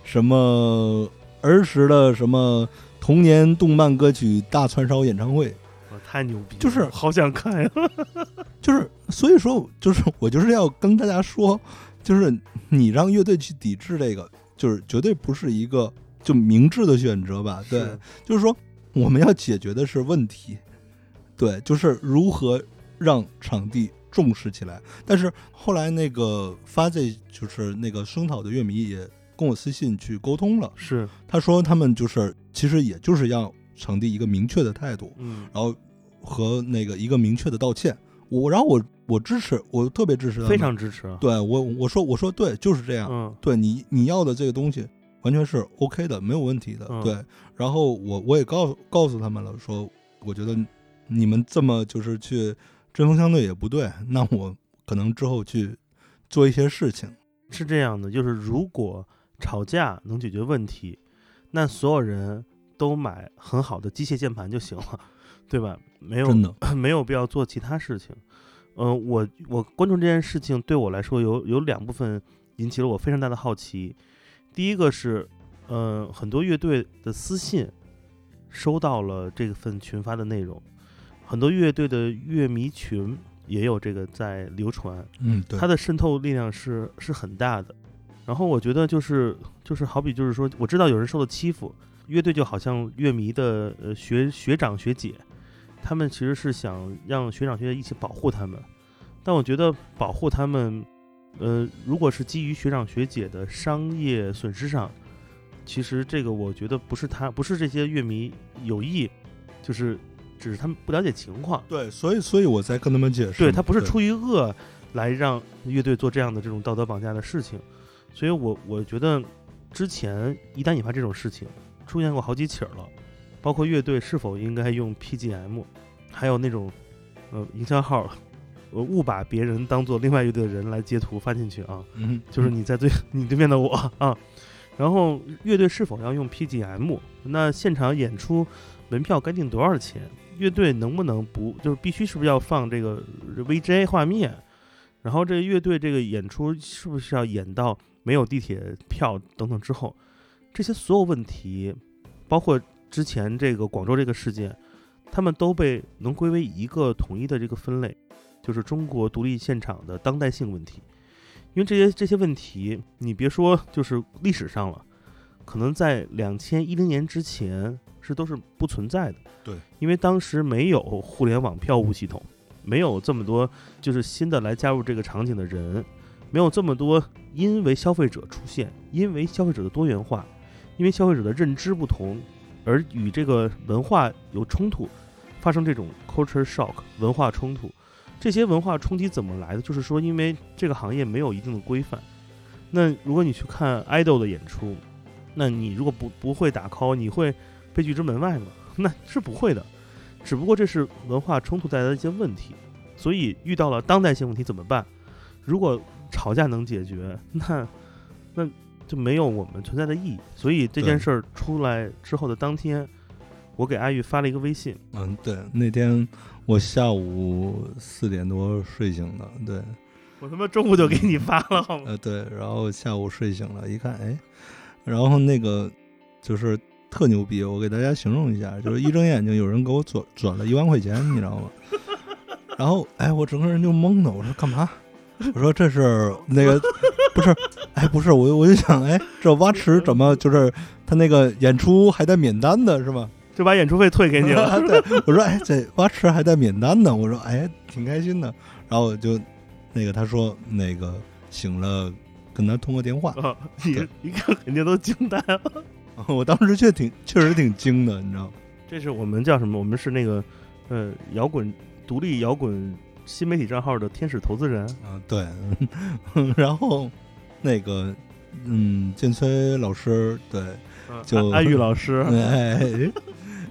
什么儿时的什么童年动漫歌曲大串烧演唱会，我太牛逼了，就是好想看呀！就是所以说，就是我就是要跟大家说，就是你让乐队去抵制这个，就是绝对不是一个就明智的选择吧？对，是就是说我们要解决的是问题，对，就是如何让场地重视起来。但是后来那个发这就是那个声讨的乐迷也跟我私信去沟通了，是，他说他们就是其实也就是要场地一个明确的态度，嗯，然后和那个一个明确的道歉。我然后我我支持，我特别支持他，非常支持。对我我说我说对，就是这样。嗯，对你你要的这个东西完全是 OK 的，没有问题的。嗯对，然后我我也告告诉他们了，说我觉得你们这么就是去针锋相对也不对，那我可能之后去做一些事情。是这样的，就是如果吵架能解决问题，那所有人都买很好的机械键盘就行了，对吧？没有，没有必要做其他事情。嗯、我我关注这件事情对我来说有有两部分引起了我非常大的好奇。第一个是，呃，很多乐队的私信收到了这份群发的内容，很多乐队的乐迷群也有这个在流传，嗯，对它，的渗透力量是是很大的。然后我觉得就是就是好比就是说，我知道有人受了欺负，乐队就好像乐迷的呃学学长学姐，他们其实是想让学长学姐一起保护他们，但我觉得保护他们，呃，如果是基于学长学姐的商业损失上，其实这个我觉得不是他不是这些乐迷有意，就是只是他们不了解情况。对，所以所以我才跟他们解释，对他不是出于恶来让乐队做这样的这种道德绑架的事情，所以我我觉得之前一旦引发这种事情，出现过好几起儿了，包括乐队是否应该用 PGM，还有那种呃营销号，呃误把别人当做另外一队的人来截图发进去啊，嗯，就是你在对 你对面的我啊，然后乐队是否要用 PGM？那现场演出门票该定多少钱？乐队能不能不就是必须是不是要放这个 VJ 画面？然后这乐队这个演出是不是要演到没有地铁票等等之后？这些所有问题，包括之前这个广州这个事件，他们都被能归为一个统一的这个分类，就是中国独立现场的当代性问题。因为这些这些问题，你别说就是历史上了，可能在两千一零年之前是都是不存在的。对，因为当时没有互联网票务系统，没有这么多就是新的来加入这个场景的人，没有这么多因为消费者出现，因为消费者的多元化，因为消费者的认知不同而与这个文化有冲突，发生这种 culture shock 文化冲突。这些文化冲击怎么来的？就是说，因为这个行业没有一定的规范。那如果你去看 idol 的演出，那你如果不不会打 call，你会被拒之门外吗？那是不会的。只不过这是文化冲突带来的一些问题，所以遇到了当代性问题怎么办？如果吵架能解决，那那就没有我们存在的意义。所以这件事儿出来之后的当天，我给阿玉发了一个微信，嗯，对，那天我下午四点多睡醒的，对，我他妈中午就给你发了，好吗？呃，对，然后下午睡醒了，一看，哎，然后那个就是特牛逼，我给大家形容一下，就是一睁眼睛有人给我转转了一万块钱，你知道吗？然后，哎，我整个人就懵了，我说干嘛？我说这是那个 不是，哎，不是，我我就想，哎，这蛙池怎么就是他那个演出还带免单的是吧？就把演出费退给你了。对，我说哎，这蛙池还带免单呢，我说哎，挺开心的。然后我就那个他说那个醒了，跟他通个电话，啊，你一看人家都惊呆了。我当时却挺确实挺惊的，你知道吗？这是我们叫什么？我们是那个呃摇滚独立摇滚新媒体账号的天使投资人。啊，对，然后那个嗯，建崔老师对，就安玉老师，哎，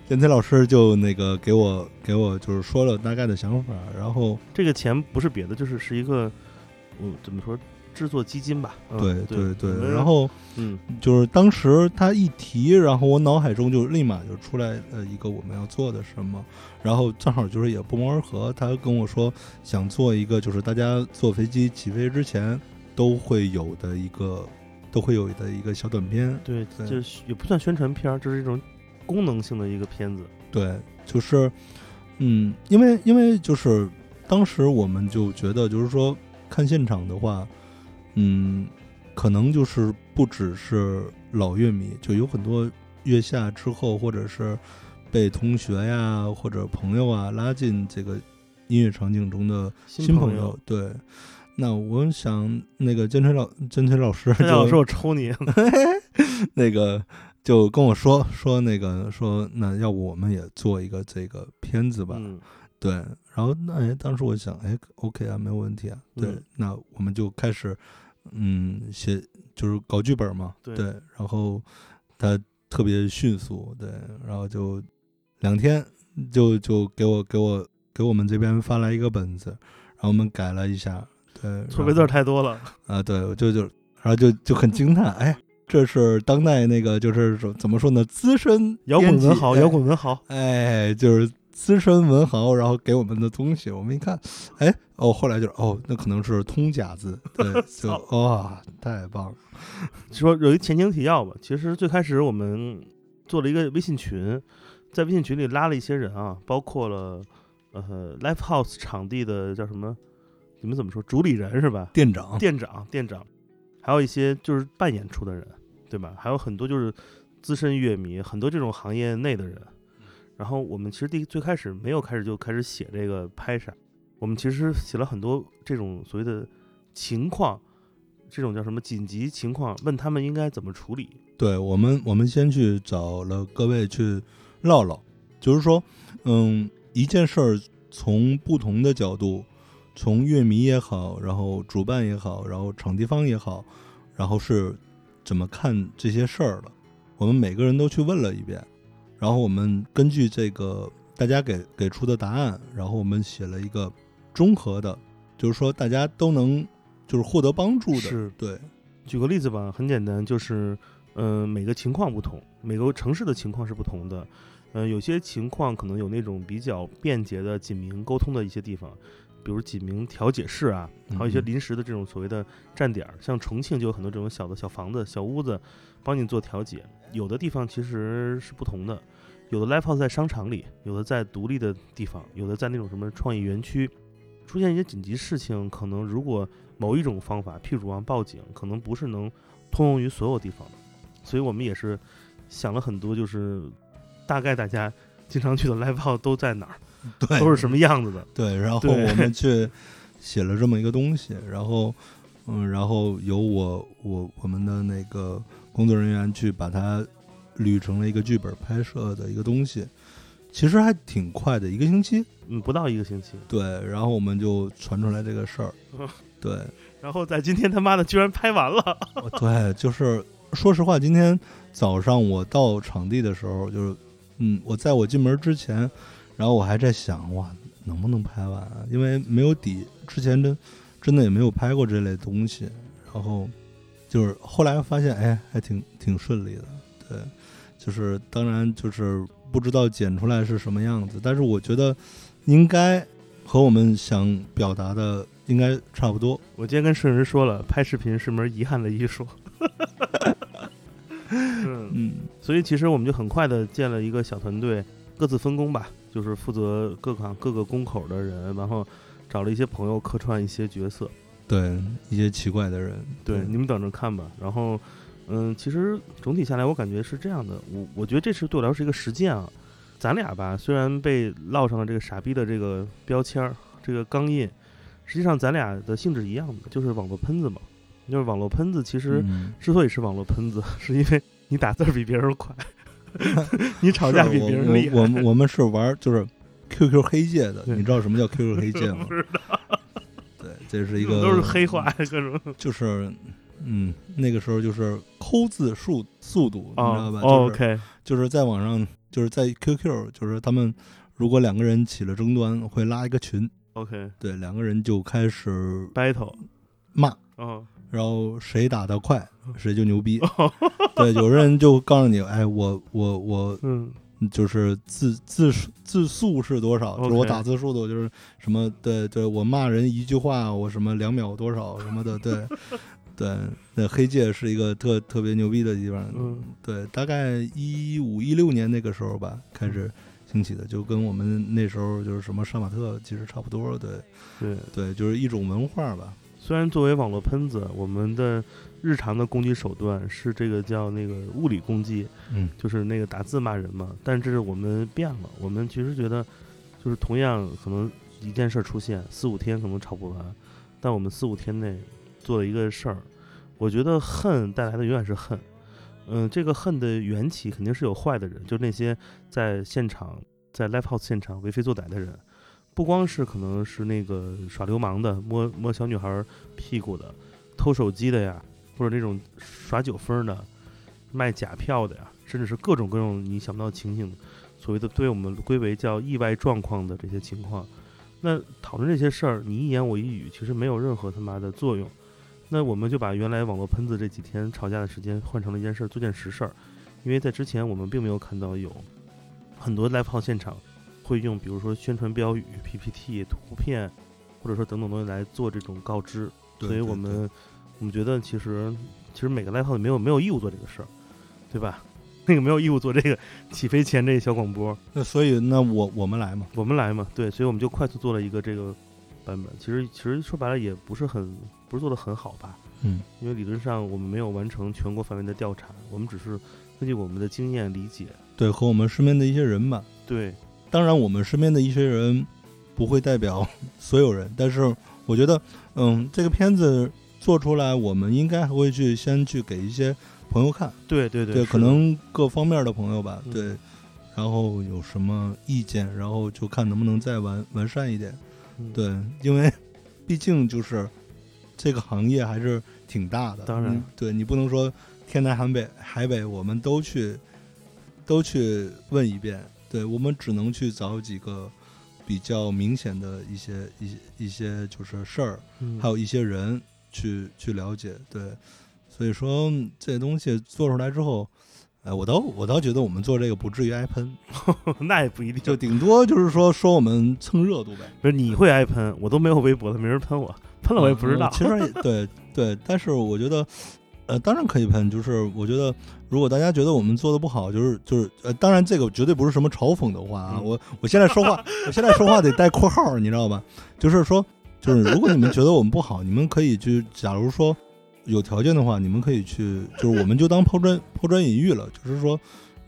建崔老师就那个给我给我就是说了大概的想法，然后这个钱不是别的，就是是一个，我，怎么说，制作基金吧。嗯对对。对然后嗯。就是当时他一提，然后我脑海中就立马就出来呃一个我们要做的什么，然后正好就是也不谋而合，他跟我说想做一个就是大家坐飞机起飞之前都会有的一个都会有的一个小短片，对，对。就是也不算宣传片儿，这是一种功能性的一个片子。对，就是嗯，因为因为就是当时我们就觉得就是说看现场的话，嗯，可能就是不只是老乐迷，就有很多月下之后，或者是被同学呀或者朋友啊拉进这个音乐场景中的新朋友。对，那我想那个坚锤老坚锤老师 就他要说我抽你，那个就跟我说说那个说那要不我们也做一个这个片子吧？嗯对，然后那哎，当时我想，哎，OK 啊，没有问题啊。对，嗯那我们就开始，嗯，写就是搞剧本嘛。对然后他特别迅速，对，然后就两天就就给我给我给我们这边发来一个本子，然后我们改了一下，对，错别字太多了。啊，对，我就就然后就就很惊叹，哎，这是当代那个就是说怎么说呢，资深摇滚文豪，哎摇滚文豪，哎，就是资深文豪，然后给我们的东西，我们一看，哎，哦，后来就是哦，那可能是通假字，对，就哇、太棒了，说有一前情提要吧。其实最开始我们做了一个微信群，在微信群里拉了一些人啊，包括了呃 Live House 场地的叫什么？你们怎么说？主理人是吧？店长，店长，店长，还有一些就是办演出的人，对吧？还有很多就是资深乐迷，很多这种行业内的人。然后我们其实第最开始没有开始就开始写这个拍啥，我们其实写了很多这种所谓的情况，这种叫什么紧急情况，问他们应该怎么处理。对我们，我们先去找了各位去唠唠，就是说，嗯，一件事儿从不同的角度，从乐迷也好，然后主办也好，然后场地方也好，然后是怎么看这些事儿的，我们每个人都去问了一遍，然后我们根据这个大家给给出的答案，然后我们写了一个综合的，就是说大家都能就是获得帮助的，是对，举个例子吧，很简单，就是，嗯、每个情况不同，每个城市的情况是不同的。嗯、有些情况可能有那种比较便捷的警民沟通的一些地方，比如几名调解室啊，还有一些嗯临时的这种所谓的站点儿，像重庆就有很多这种小的小房子、小屋子，帮你做调解。有的地方其实是不同的，有的 live house 在商场里，有的在独立的地方，有的在那种什么创意园区。出现一些紧急事情，可能如果某一种方法，譬如啊报警，可能不是能通用于所有地方的，所以我们也是想了很多，就是大概大家经常去的 live house 都在哪儿，对，都是什么样子的。对，然后我们去写了这么一个东西，然后嗯，然后由我我我们的那个工作人员去把它捋成了一个剧本拍摄的一个东西，其实还挺快的，一个星期。嗯，不到一个星期，对，然后我们就传出来这个事儿，对，然后在今天他妈的居然拍完了，哦对，就是说实话，今天早上我到场地的时候，就是嗯，我在我进门之前，然后我还在想，哇，能不能拍完啊？因为没有底，之前真真的也没有拍过这类东西，然后就是后来发现，哎，还挺挺顺利的，对，就是当然就是不知道剪出来是什么样子，但是我觉得应该和我们想表达的应该差不多。我今天跟摄影师说了，拍视频是门遗憾的艺术。嗯，嗯，所以其实我们就很快的建了一个小团队，各自分工吧，就是负责各款各个工口的人，然后找了一些朋友客串一些角色。对，一些奇怪的人，对，你们等着看吧。然后，嗯，其实总体下来，我感觉是这样的。我我觉得这是对我来说是一个实践啊。咱俩吧，虽然被烙上了这个傻逼的这个标签儿，这个钢印，实际上咱俩的性质一样的，就是网络喷子嘛。就是网络喷子，其实嗯之所以是网络喷子，是因为你打字儿比别人快，你吵架比别人厉害。我我们我们是玩就是 QQ 黑界的，你知道什么叫 QQ 黑界吗？不？知道，对，这是一个都是黑话，各种就是嗯，那个时候就是抠字数速度，你知道啊吧？哦就是，OK，就是在网上，就是在 QQ，就是他们如果两个人起了争端，会拉一个群，OK。对，两个人就开始 battle，骂，哦，然后谁打得快，谁就牛逼。对，有人就告诉你，哎，我我我嗯就是字字数字数是多少？就是我打字速度，就是什么？对对，我骂人一句话，我什么两秒多少什么的，对 对。那黑界是一个特特别牛逼的地方，嗯对，大概一五一六年那个时候吧，开始兴起的，就跟我们那时候就是什么杀马特其实差不多，对对。对，就是一种文化吧。虽然作为网络喷子，我们的日常的攻击手段是这个叫那个物理攻击，嗯就是那个打字骂人嘛。但这是我们变了，我们其实觉得，就是同样可能一件事儿出现四五天可能吵不完，但我们四五天内做了一个事儿，我觉得恨带来的永远是恨。嗯，这个恨的缘起肯定是有坏的人，就是那些在现场在 live house 现场为非作歹的人，不光是可能是那个耍流氓的、摸摸小女孩屁股的、偷手机的呀，或者那种耍酒疯的、卖假票的呀，甚至是各种各种你想不到情形，所谓的对我们归为叫意外状况的这些情况。那讨论这些事儿，你一言我一语，其实没有任何他妈的作用。那我们就把原来网络喷子这几天吵架的时间换成了一件事儿，做件实事儿。因为在之前我们并没有看到有很多 live 号现场会用，比如说宣传标语、PPT、图片，或者说等等东西来做这种告知。所以我们我们觉得其实其实每个 live house 没有没有义务做这个事儿，对吧？那个没有义务做这个 起飞前这个小广播，那所以那我我们来嘛，我们来嘛，对，所以我们就快速做了一个这个版本。其实其实说白了也不是很不是做的很好吧，嗯因为理论上我们没有完成全国范围的调查，我们只是根据我们的经验理解。对，和我们身边的一些人吧。对，当然，我们身边的一些人不会代表 所有人，但是我觉得，嗯，这个片子做出来，我们应该还会去先去给一些朋友看，对对对，对，可能各方面的朋友吧，嗯。对，然后有什么意见，然后就看能不能再完完善一点，嗯。对，因为 毕竟就是这个行业还是挺大的，当然。你对你不能说天南海北海北我们都去都去问一遍，对我们只能去找几个比较明显的一些一些一些就是事儿，嗯还有一些人去去了解，对，所以说这东西做出来之后，哎，我倒我倒觉得我们做这个不至于挨喷，那也不一定，就顶多就是说说我们蹭热度呗。不是你会挨喷，我都没有微博了，没人喷我，喷了我也不知道嗯。其实也对对，但是我觉得，呃，当然可以喷。就是我觉得，如果大家觉得我们做的不好，就是就是呃，当然这个绝对不是什么嘲讽的话啊。嗯我我现在说话，我现在说话得带括号，你知道吧？就是说，就是如果你们觉得我们不好，你们可以去，假如说有条件的话，你们可以去，就是我们就当抛砖抛砖引玉了，就是说，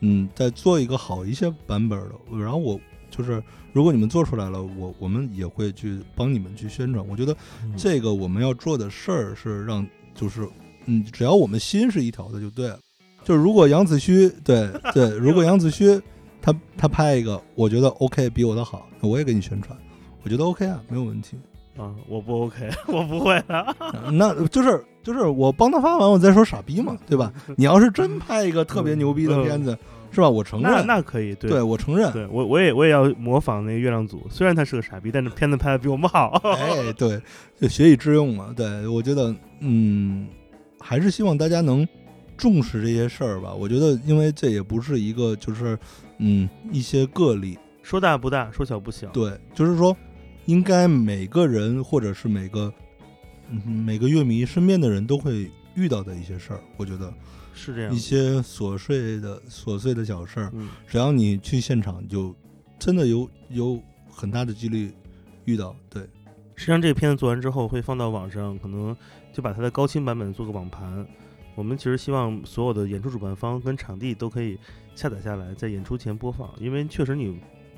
嗯，再做一个好一些版本的，然后我。就是，如果你们做出来了，我我们也会去帮你们去宣传。我觉得嗯这个我们要做的事儿是让，就是，嗯，只要我们心是一条的就对了。就是如果杨子虚，对对，如果杨子虚他他拍一个，我觉得 OK 比我的好，那我也给你宣传，我觉得 OK 啊，没有问题。啊，我不 OK，我不会的。啊那就是就是我帮他发完，我再说傻逼嘛，对吧？你要是真拍一个特别牛逼的片子，是吧？我承那认，那可以，对对我承认。对我我也我也要模仿那个月亮组，虽然他是个傻逼，但是片子拍的比我们好。哎，对，就学以致用嘛。对，我觉得，嗯，还是希望大家能重视这些事儿吧。我觉得，因为这也不是一个，就是，嗯，一些个例。说大不大，说小不小。对，就是说，应该每个人或者是每个，嗯，每个乐迷身边的人都会遇到的一些事儿。我觉得是这样一。些琐碎的琐碎的小事儿，嗯，只要你去现场，就真的有有很大的几率遇到。对。实际上这个片子做完之后会放到网上，可能就把它的高清版本做个网盘。我们其实希望所有的演出主办方跟场地都可以下载下来，在演出前播放，因为确实你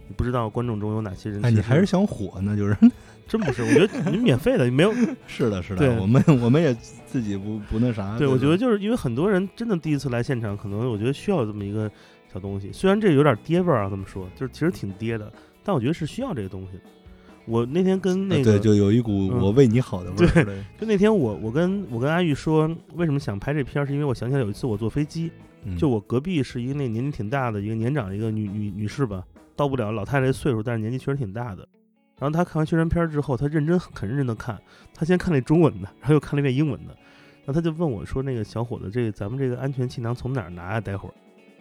你不知道观众中有哪些人。哎，你还是想火呢？就是 真不是，我觉得你免费的，你没有 是的，是对的，我们我们也自己不不那啥。对，我觉得得就是因为很多人真的第一次来现场，可能我觉得需要这么一个小东西。虽然这有点爹味儿啊，这么说，就是其实挺爹的，但我觉得是需要这个东西的。我那天跟那个，对，就有一股嗯我为你好的味儿。对，就那天我我跟我跟阿玉说，为什么想拍这片儿，是因为我想起来有一次我坐飞机，嗯就我隔壁是一个那年纪挺大的一个年长一个女女女士吧，到不了老太太岁数，但是年纪确实挺大的。然后她看完宣传片之后，她认真很认真的看，她先看那中文的，然后又看了一遍英文的，然后她就问我说：“那个小伙子，这个咱们这个安全气囊从哪儿拿啊？待会儿。”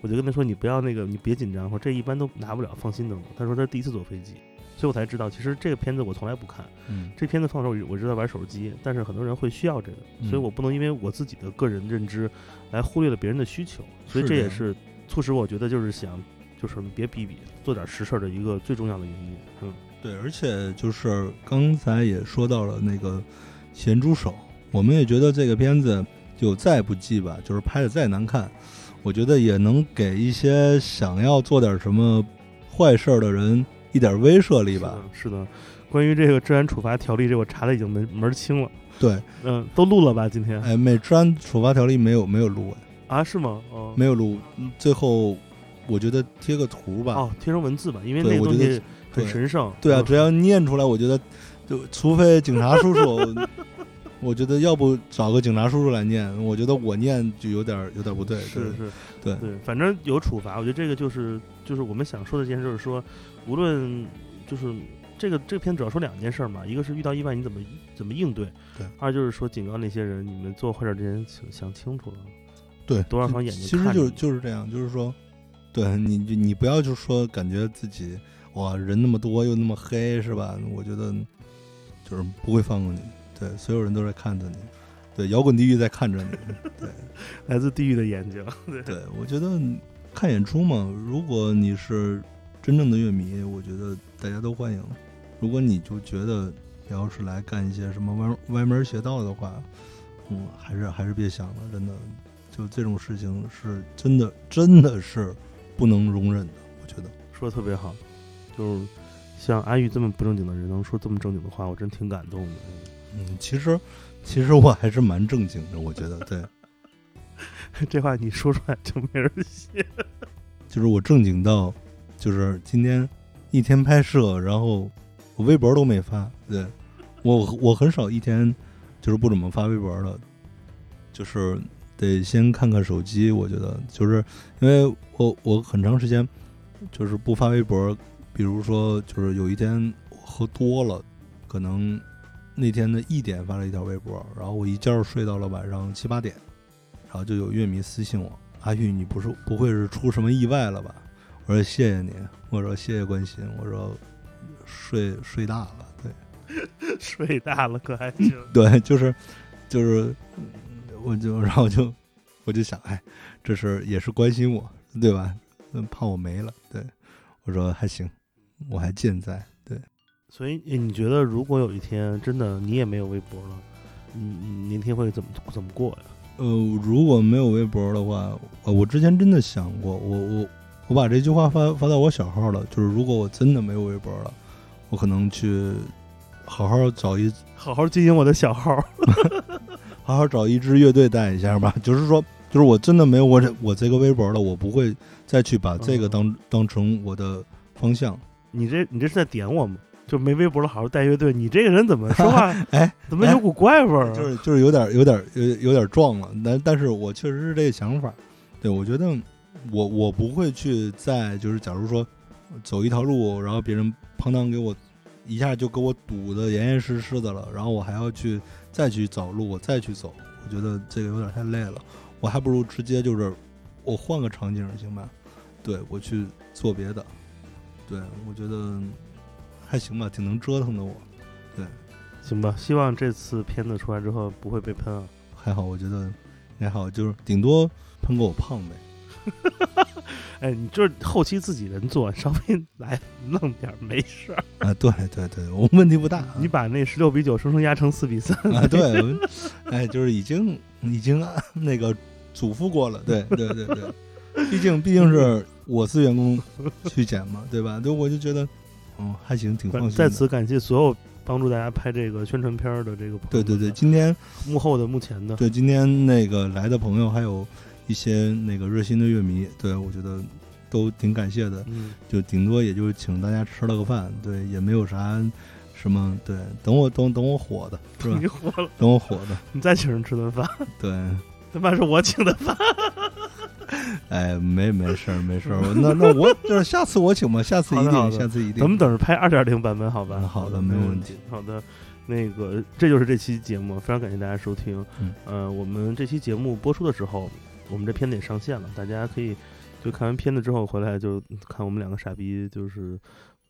我就跟她说：“你不要那个，你别紧张，我这一般都拿不了，放心等等。”她说她第一次坐飞机，所以我才知道，其实这个片子我从来不看。嗯这片子放的时候，我知道玩手机，但是很多人会需要这个，所以嗯我不能因为我自己的个人认知来忽略了别人的需求，所以这也是促使我觉得就是想，就是别比比，做点实事儿的一个最重要的原因。嗯，对，而且就是刚才也说到了那个咸猪手，我们也觉得这个片子就再不济吧，就是拍的再难看，我觉得也能给一些想要做点什么坏事儿的人一点威慑力吧。是的。关于这个治安处罚条例，这我查的已经门门儿清了。对，嗯，都录了吧？今天哎，没治安处罚条例没有没有录哎，啊？是吗？哦，没有录，嗯最后我觉得贴个图吧。哦，贴成文字吧，因为那个对我觉得东西很神圣。对啊，嗯只要念出来，我觉得就除非警察叔叔，我觉得要不找个警察叔叔来念，我觉得我念就有点儿有点儿不对。是对是，对对，反正有处罚，我觉得这个就是就是我们想说的一件事，就是说，无论就是这个这个片主要说两件事嘛，一个是遇到意外你怎么怎么应对，对二就是说警告那些人，你们做坏事之前想想清楚了，对，多少双眼睛其实就是就是这样，就是说，对你你你不要就是说感觉自己哇人那么多又那么黑是吧？我觉得就是不会放过你，对，所有人都在看着你，对，摇滚地狱在看着你，对。来自地狱的眼睛，对，对，我觉得看演出嘛，如果你是真正的乐迷，我觉得大家都欢迎。如果你就觉得你要是来干一些什么歪歪门邪道的话，嗯，还是还是别想了，真的，就这种事情是真的真的是不能容忍的，我觉得。说的特别好，就是像阿玉这么不正经的人能说这么正经的话，我真挺感动的。嗯嗯，其实其实我还是蛮正经的，我觉得对，这话你说出来就没人信。就是我正经到，就是今天一天拍摄，然后我微博都没发。对我我很少一天就是不怎么发微博的，就是得先看看手机。我觉得就是因为我我很长时间就是不发微博，比如说就是有一天我喝多了，可能那天的一点发了一条微博，然后我一觉睡到了晚上七八点，然后就有乐迷私信我。阿玉，你不是不会是出什么意外了吧？我说谢谢你，我说谢谢关心，我说睡睡大了，对 睡大了可还行？对，就是就是，嗯我就然后就我就想，哎，这是也是关心我，对吧？嗯，怕我没了，对我说还行，我还健在，对，所以诶你觉得，如果有一天真的你也没有微博了，你你明天会怎么怎么过呀？呃，如果没有微博的话，呃，我之前真的想过，我我我把这句话发发到我小号了，就是如果我真的没有微博了，我可能去好好找一好好经营我的小号。好好找一支乐队带一下吧。就是说，就是我真的没有我这我这个微博了，我不会再去把这个当、当成我的方向。你这你这是在点我吗？就没微博了，好好带乐队。你这个人怎么说话？哎，怎么有股怪味儿啊？就是就是有点有点有有点撞了，但但是我确实是这个想法。对我觉得我我不会去再就是假如说走一条路，然后别人哐当给我一下就给我堵得严严实实的了，然后我还要去再去找路，我再去走，我觉得这个有点太累了。我还不如直接就是我换个场景行吧？对我去做别的，对我觉得还行吧，挺能折腾的我。对行吧，希望这次片子出来之后不会被喷啊。还好，我觉得还好，就是顶多喷个我胖呗。哎，你就是后期自己人做，稍微来弄点儿没事儿。啊，对对对，我问题不大。你把那十六比九生生压成四比三。啊，对，我哎，就是已经已经按 那个嘱咐过了，对对对对，毕竟毕竟是我司员工去剪嘛，对吧？对，我就觉得，嗯，还行，挺放心的。在此感谢所有帮助大家拍这个宣传片儿的这个朋友对对对，今天幕后的幕前的，对今天那个来的朋友，还有一些那个热心的乐迷，对我觉得都挺感谢的。嗯，就顶多也就请大家吃了个饭，对，也没有啥什么，对，等我等等我火的是吧 你？火了，等我火的，你再请人吃顿饭，对，他妈是我请的饭。哎，没没事儿没事儿，那那我就是下次我请吧，下次一定，下次一定。咱们等着拍二点零版本，好吧？嗯好的没没问题。好的，那个这就是这期节目，非常感谢大家收听。嗯，呃，我们这期节目播出的时候，我们这片子也上线了，大家可以就看完片子之后回来就看我们两个傻逼，就是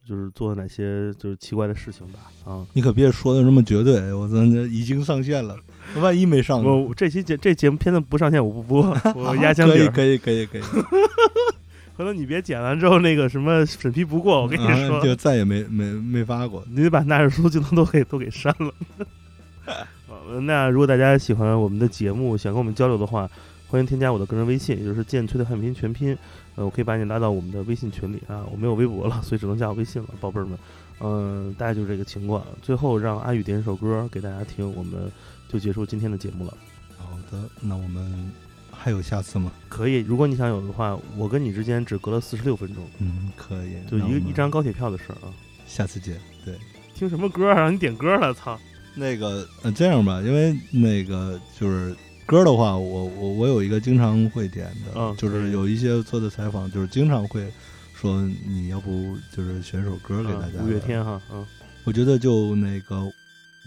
就是做了哪些就是奇怪的事情吧。啊，你可别说的那么绝对，我真的已经上线了，万一没上呢，我这期节这节目片子不上线，我不播，我压箱可以。可以可以可以，回头你别剪完之后那个什么审批不过，我跟你啊说，就再也没没没发过。你得把纳日书镜头都给都给删了。呃那如果大家喜欢我们的节目，想跟我们交流的话，欢迎添加我的个人微信，也就是剑崔的汉拼全拼。呃，我可以把你拉到我们的微信群里啊。我没有微博了，所以只能加我微信了，宝贝儿们。嗯、大概就是这个情况。最后让阿宇点一首歌给大家听，我们就结束今天的节目了。好的，那我们还有下次吗？可以，如果你想有的话，我跟你之间只隔了四十六分钟，嗯，可以，就一一张高铁票的事儿啊。下次见。对，听什么歌啊？让你点歌了，操！那个呃，这样吧，因为那个就是歌的话，我我我有一个经常会点的，嗯就是有一些做的采访，就是经常会说你要不就是选首歌给大家、啊五月天哈，嗯。我觉得就那个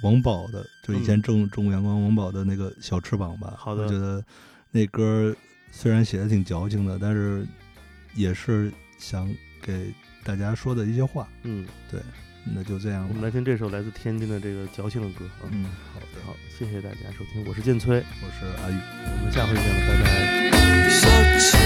王宝的，就以前正正中午阳光王宝的那个小翅膀吧。好的。我觉得那歌虽然写的挺矫情的，但是也是想给大家说的一些话。嗯，那就这样。我们来听这首来自天津的这个矫情的歌啊。嗯，好的，好，谢谢大家收听，我是剑崔，我是阿宇。我们下回见了，拜拜。